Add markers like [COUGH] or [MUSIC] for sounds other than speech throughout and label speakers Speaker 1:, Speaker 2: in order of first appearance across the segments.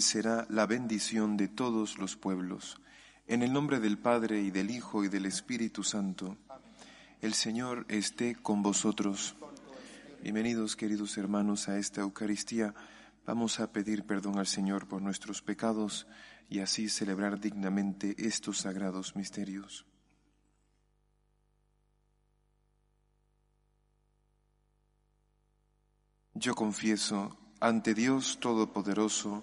Speaker 1: Será la bendición de todos los pueblos. En el nombre del Padre y del Hijo y del Espíritu Santo. El Señor esté con vosotros. Bienvenidos queridos hermanos a esta Eucaristía. Vamos a pedir perdón al Señor por nuestros pecados y así celebrar dignamente estos sagrados misterios. Yo confieso ante Dios Todopoderoso,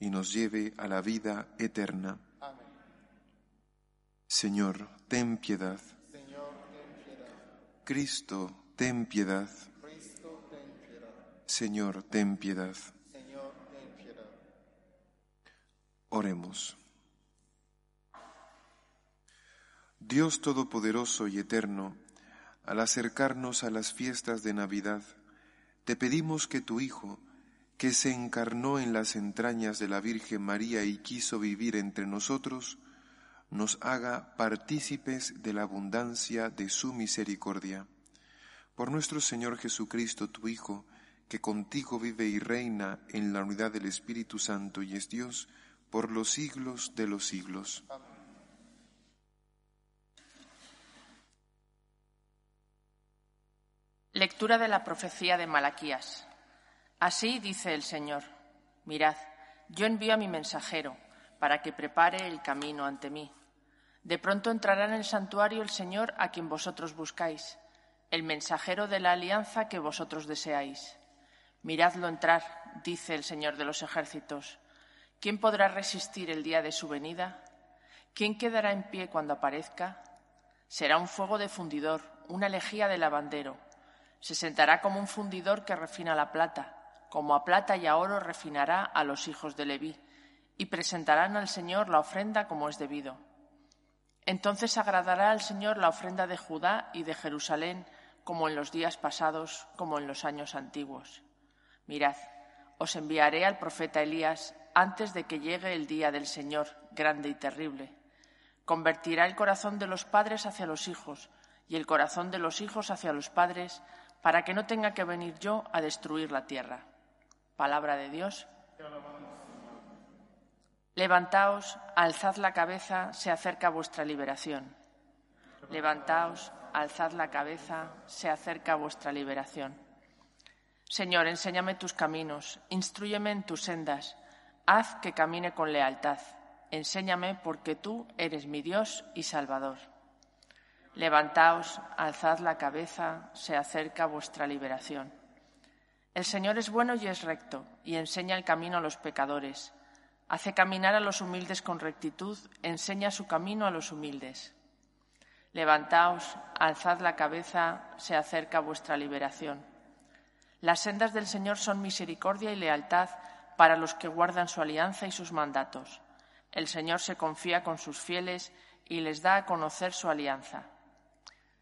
Speaker 1: y nos lleve a la vida eterna. Señor, ten piedad. Cristo, ten piedad. Señor, ten piedad. Oremos. Dios Todopoderoso y Eterno, al acercarnos a las fiestas de Navidad, te pedimos que tu Hijo, que se encarnó en las entrañas de la Virgen María y quiso vivir entre nosotros, nos haga partícipes de la abundancia de su misericordia. Por nuestro Señor Jesucristo, tu Hijo, que contigo vive y reina en la unidad del Espíritu Santo y es Dios por los siglos de los siglos.
Speaker 2: Lectura de la profecía de Malaquías. Así dice el Señor, mirad, yo envío a mi mensajero para que prepare el camino ante mí. De pronto entrará en el santuario el Señor a quien vosotros buscáis, el mensajero de la alianza que vosotros deseáis. Miradlo entrar, dice el Señor de los ejércitos. ¿Quién podrá resistir el día de su venida? ¿Quién quedará en pie cuando aparezca? Será un fuego de fundidor, una lejía de lavandero. Se sentará como un fundidor que refina la plata como a plata y a oro refinará a los hijos de Leví, y presentarán al Señor la ofrenda como es debido. Entonces agradará al Señor la ofrenda de Judá y de Jerusalén, como en los días pasados, como en los años antiguos. Mirad, os enviaré al profeta Elías antes de que llegue el día del Señor, grande y terrible. Convertirá el corazón de los padres hacia los hijos y el corazón de los hijos hacia los padres, para que no tenga que venir yo a destruir la tierra. Palabra de Dios. Levantaos, alzad la cabeza, se acerca vuestra liberación. Levantaos, alzad la cabeza, se acerca vuestra liberación. Señor, enséñame tus caminos, instruyeme en tus sendas, haz que camine con lealtad. Enséñame porque tú eres mi Dios y Salvador. Levantaos, alzad la cabeza, se acerca vuestra liberación. El Señor es bueno y es recto, y enseña el camino a los pecadores. Hace caminar a los humildes con rectitud, enseña su camino a los humildes. Levantaos, alzad la cabeza, se acerca vuestra liberación. Las sendas del Señor son misericordia y lealtad para los que guardan su alianza y sus mandatos. El Señor se confía con sus fieles y les da a conocer su alianza.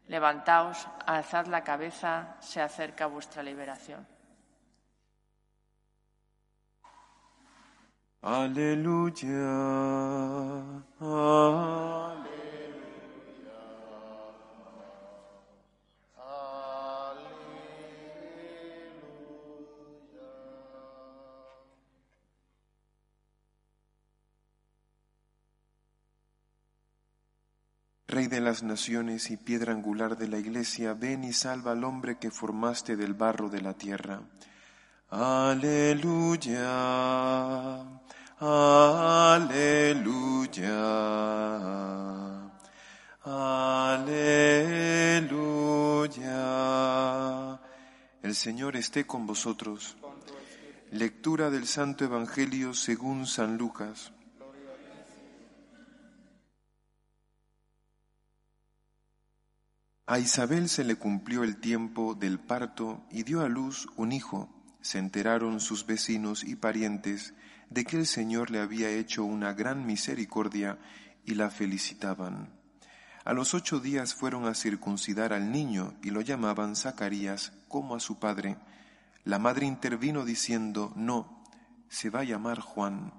Speaker 2: Levantaos, alzad la cabeza, se acerca vuestra liberación.
Speaker 1: Aleluya. Aleluya. Aleluya. Rey de las naciones y piedra angular de la iglesia, ven y salva al hombre que formaste del barro de la tierra. Aleluya aleluya, aleluya. El Señor esté con vosotros. Lectura del Santo Evangelio según San Lucas. A Isabel se le cumplió el tiempo del parto y dio a luz un hijo. Se enteraron sus vecinos y parientes de que el Señor le había hecho una gran misericordia y la felicitaban. A los ocho días fueron a circuncidar al niño y lo llamaban Zacarías como a su padre. La madre intervino diciendo, no, se va a llamar Juan.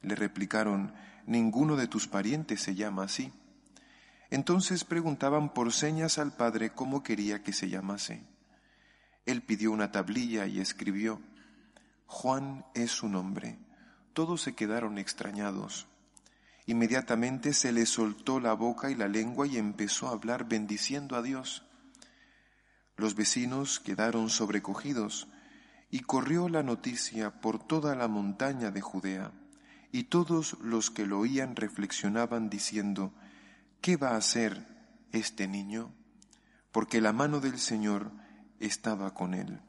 Speaker 1: Le replicaron, ninguno de tus parientes se llama así. Entonces preguntaban por señas al padre cómo quería que se llamase. Él pidió una tablilla y escribió, Juan es su nombre. Todos se quedaron extrañados. Inmediatamente se le soltó la boca y la lengua y empezó a hablar bendiciendo a Dios. Los vecinos quedaron sobrecogidos y corrió la noticia por toda la montaña de Judea, y todos los que lo oían reflexionaban diciendo, ¿qué va a hacer este niño? Porque la mano del Señor estaba con él.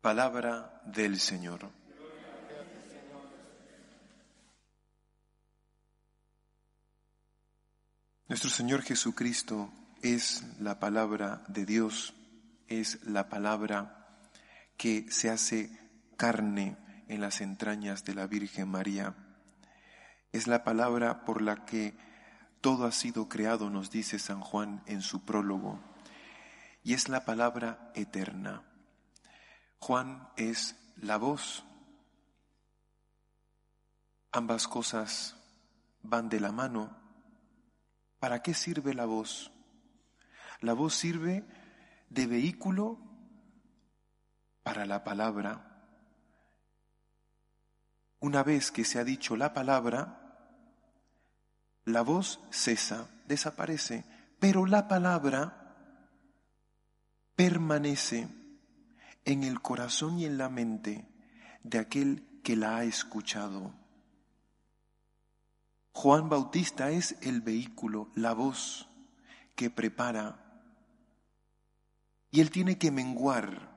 Speaker 1: Palabra del Señor. Nuestro Señor Jesucristo es la palabra de Dios, es la palabra que se hace carne en las entrañas de la Virgen María es la palabra por la que todo ha sido creado, nos dice San Juan en su prólogo. Y es la palabra eterna. Juan es la voz. Ambas cosas van de la mano. ¿Para qué sirve la voz? La voz sirve de vehículo para la palabra. Una vez que se ha dicho la palabra, la voz cesa, desaparece, pero la palabra permanece en el corazón y en la mente de aquel que la ha escuchado. Juan Bautista es el vehículo, la voz que prepara. Y él tiene que menguar.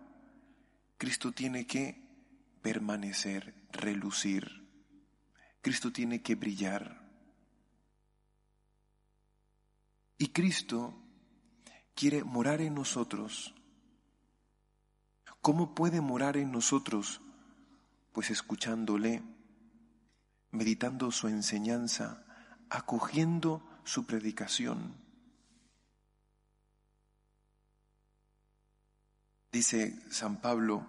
Speaker 1: Cristo tiene que permanecer, relucir. Cristo tiene que brillar. Y Cristo quiere morar en nosotros. ¿Cómo puede morar en nosotros? Pues escuchándole, meditando su enseñanza, acogiendo su predicación. Dice San Pablo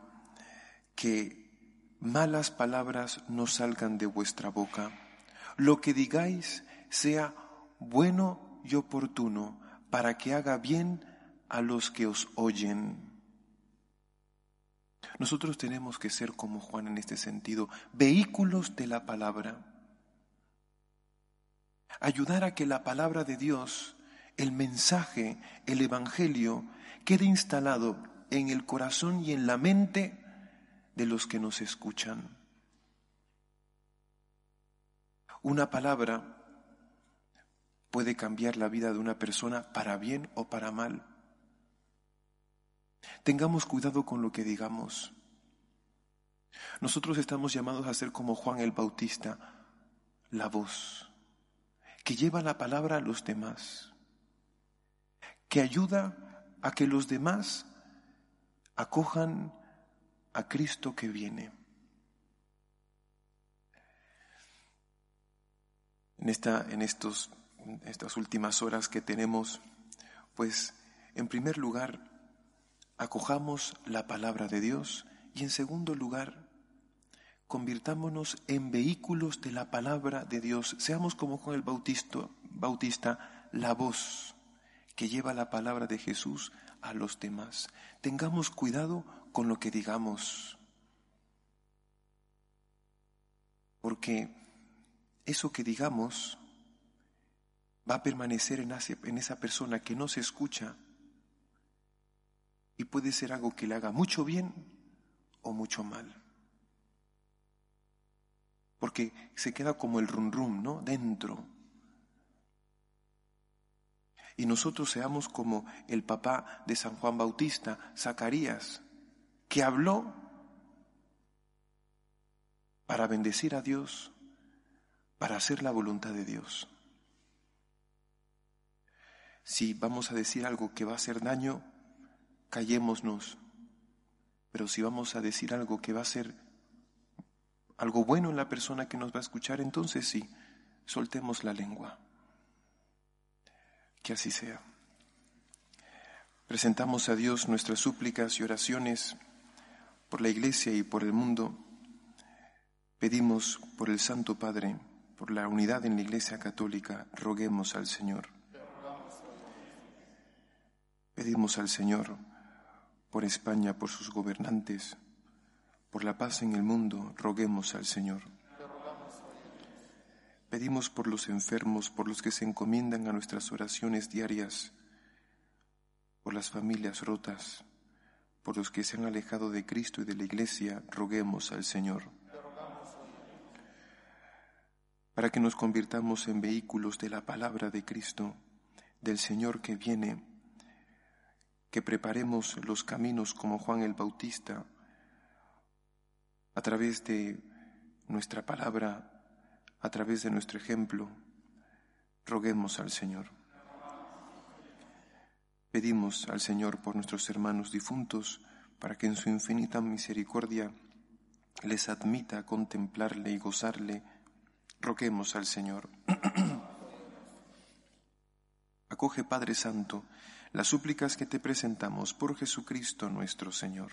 Speaker 1: que malas palabras no salgan de vuestra boca. Lo que digáis sea bueno y oportuno para que haga bien a los que os oyen. Nosotros tenemos que ser como Juan en este sentido, vehículos de la palabra. Ayudar a que la palabra de Dios, el mensaje, el Evangelio, quede instalado en el corazón y en la mente de los que nos escuchan. Una palabra puede cambiar la vida de una persona para bien o para mal. Tengamos cuidado con lo que digamos. Nosotros estamos llamados a ser como Juan el Bautista, la voz, que lleva la palabra a los demás, que ayuda a que los demás acojan a Cristo que viene. En, esta, en estos estas últimas horas que tenemos, pues en primer lugar, acojamos la palabra de Dios y en segundo lugar, convirtámonos en vehículos de la palabra de Dios. Seamos como Juan el Bautista, Bautista, la voz que lleva la palabra de Jesús a los demás. Tengamos cuidado con lo que digamos, porque eso que digamos va a permanecer en esa persona que no se escucha y puede ser algo que le haga mucho bien o mucho mal. Porque se queda como el rum rum, ¿no? Dentro. Y nosotros seamos como el papá de San Juan Bautista, Zacarías, que habló para bendecir a Dios, para hacer la voluntad de Dios. Si vamos a decir algo que va a hacer daño, callémonos. Pero si vamos a decir algo que va a ser algo bueno en la persona que nos va a escuchar, entonces sí, soltemos la lengua. Que así sea. Presentamos a Dios nuestras súplicas y oraciones por la Iglesia y por el mundo. Pedimos por el Santo Padre, por la unidad en la Iglesia Católica, roguemos al Señor. Pedimos al Señor por España, por sus gobernantes, por la paz en el mundo, roguemos al Señor. Pedimos por los enfermos, por los que se encomiendan a nuestras oraciones diarias, por las familias rotas, por los que se han alejado de Cristo y de la Iglesia, roguemos al Señor. Para que nos convirtamos en vehículos de la palabra de Cristo, del Señor que viene que preparemos los caminos como Juan el Bautista a través de nuestra palabra, a través de nuestro ejemplo. Roguemos al Señor. Pedimos al Señor por nuestros hermanos difuntos para que en su infinita misericordia les admita contemplarle y gozarle. Roguemos al Señor. [CLEARS THROAT] Acoge, Padre Santo, las súplicas que te presentamos por Jesucristo nuestro Señor.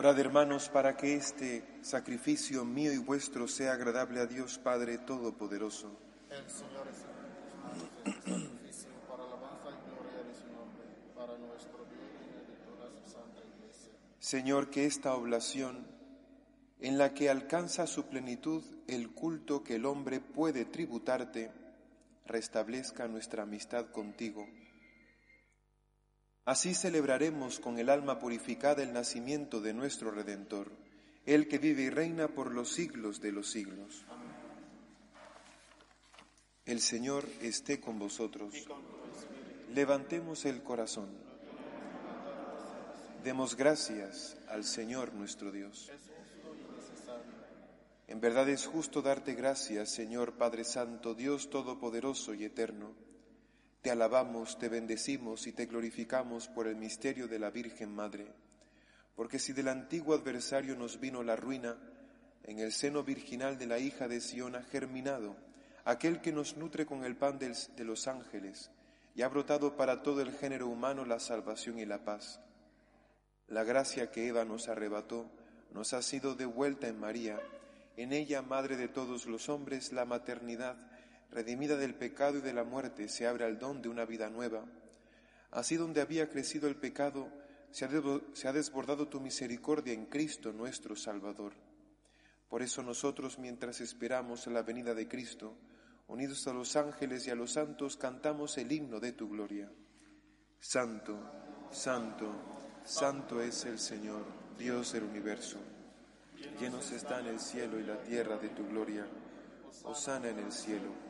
Speaker 1: Orad hermanos para que este sacrificio mío y vuestro sea agradable a Dios Padre Todopoderoso.
Speaker 3: El Señor es sacrificio para alabanza y gloria de su nombre, para nuestro bien y de toda su santa iglesia.
Speaker 1: Señor, que esta oblación, en la que alcanza su plenitud el culto que el hombre puede tributarte, restablezca nuestra amistad contigo Así celebraremos con el alma purificada el nacimiento de nuestro Redentor, el que vive y reina por los siglos de los siglos. El Señor esté con vosotros. Levantemos el corazón. Demos gracias al Señor nuestro Dios. En verdad es justo darte gracias, Señor Padre Santo, Dios Todopoderoso y Eterno te alabamos, te bendecimos y te glorificamos por el misterio de la Virgen Madre, porque si del antiguo adversario nos vino la ruina, en el seno virginal de la hija de Sión ha germinado aquel que nos nutre con el pan de los ángeles, y ha brotado para todo el género humano la salvación y la paz. La gracia que Eva nos arrebató nos ha sido devuelta en María, en ella, Madre de todos los hombres, la maternidad, redimida del pecado y de la muerte, se abre al don de una vida nueva. Así donde había crecido el pecado, se ha desbordado tu misericordia en Cristo nuestro Salvador. Por eso nosotros, mientras esperamos la venida de Cristo, unidos a los ángeles y a los santos, cantamos el himno de tu gloria. Santo, santo, santo es el Señor, Dios del universo. Llenos están el cielo y la tierra de tu gloria. Osana en el cielo.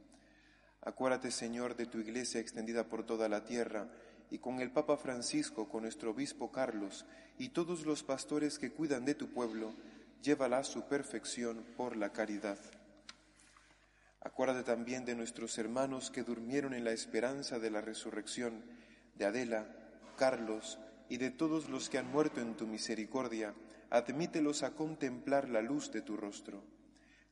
Speaker 1: Acuérdate, Señor, de tu iglesia extendida por toda la tierra, y con el Papa Francisco, con nuestro obispo Carlos, y todos los pastores que cuidan de tu pueblo, llévala a su perfección por la caridad. Acuérdate también de nuestros hermanos que durmieron en la esperanza de la resurrección, de Adela, Carlos y de todos los que han muerto en tu misericordia, admítelos a contemplar la luz de tu rostro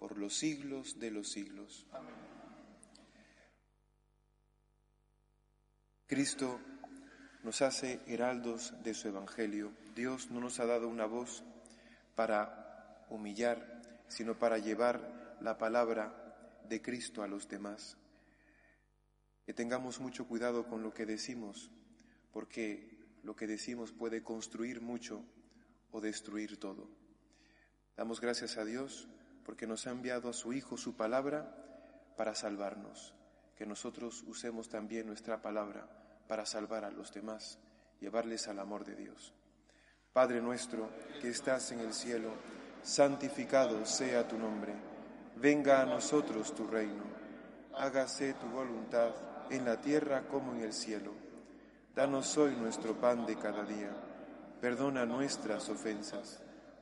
Speaker 1: por los siglos de los siglos. Cristo nos hace heraldos de su Evangelio. Dios no nos ha dado una voz para humillar, sino para llevar la palabra de Cristo a los demás. Que tengamos mucho cuidado con lo que decimos, porque lo que decimos puede construir mucho o destruir todo. Damos gracias a Dios porque nos ha enviado a su Hijo su palabra para salvarnos. Que nosotros usemos también nuestra palabra para salvar a los demás, llevarles al amor de Dios. Padre nuestro que estás en el cielo, santificado sea tu nombre. Venga a nosotros tu reino. Hágase tu voluntad en la tierra como en el cielo. Danos hoy nuestro pan de cada día. Perdona nuestras ofensas,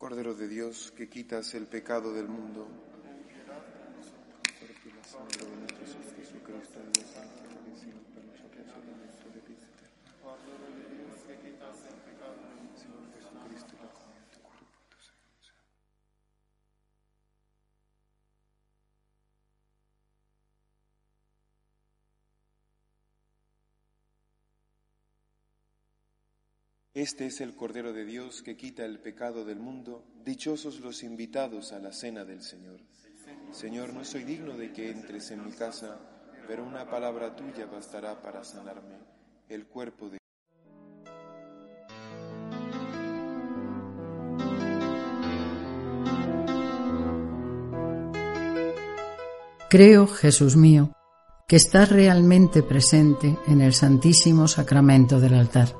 Speaker 1: Cordero de Dios, que quitas el pecado del mundo. Cuerpo y la sangre de nuestro Señor Jesucristo, y de Santa Iglesia, para nosotros y la nuestra de vida eterna.
Speaker 3: Cordero de Dios que quitas el pecado del mundo.
Speaker 1: Señor Jesucristo, la comunión de tu cuerpo y tu sangre. Este es el Cordero de Dios que quita el pecado del mundo. Dichosos los invitados a la cena del Señor. Señor, no soy digno de que entres en mi casa, pero una palabra tuya bastará para sanarme. El cuerpo de
Speaker 4: Creo, Jesús mío, que estás realmente presente en el Santísimo Sacramento del altar.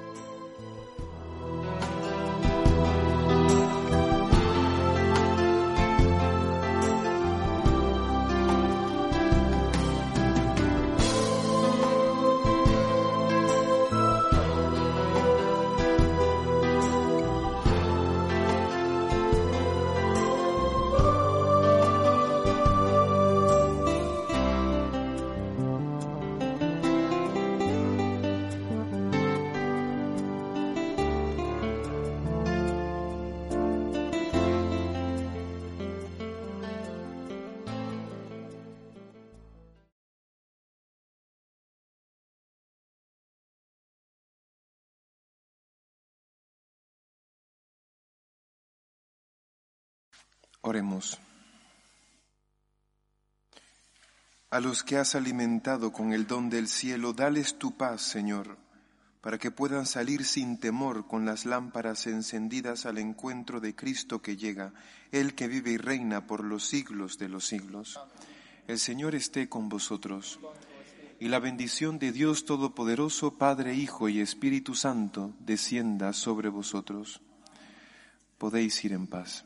Speaker 1: Oremos. A los que has alimentado con el don del cielo, dales tu paz, Señor, para que puedan salir sin temor con las lámparas encendidas al encuentro de Cristo que llega, el que vive y reina por los siglos de los siglos. El Señor esté con vosotros. Y la bendición de Dios Todopoderoso, Padre, Hijo y Espíritu Santo, descienda sobre vosotros. Podéis ir en paz.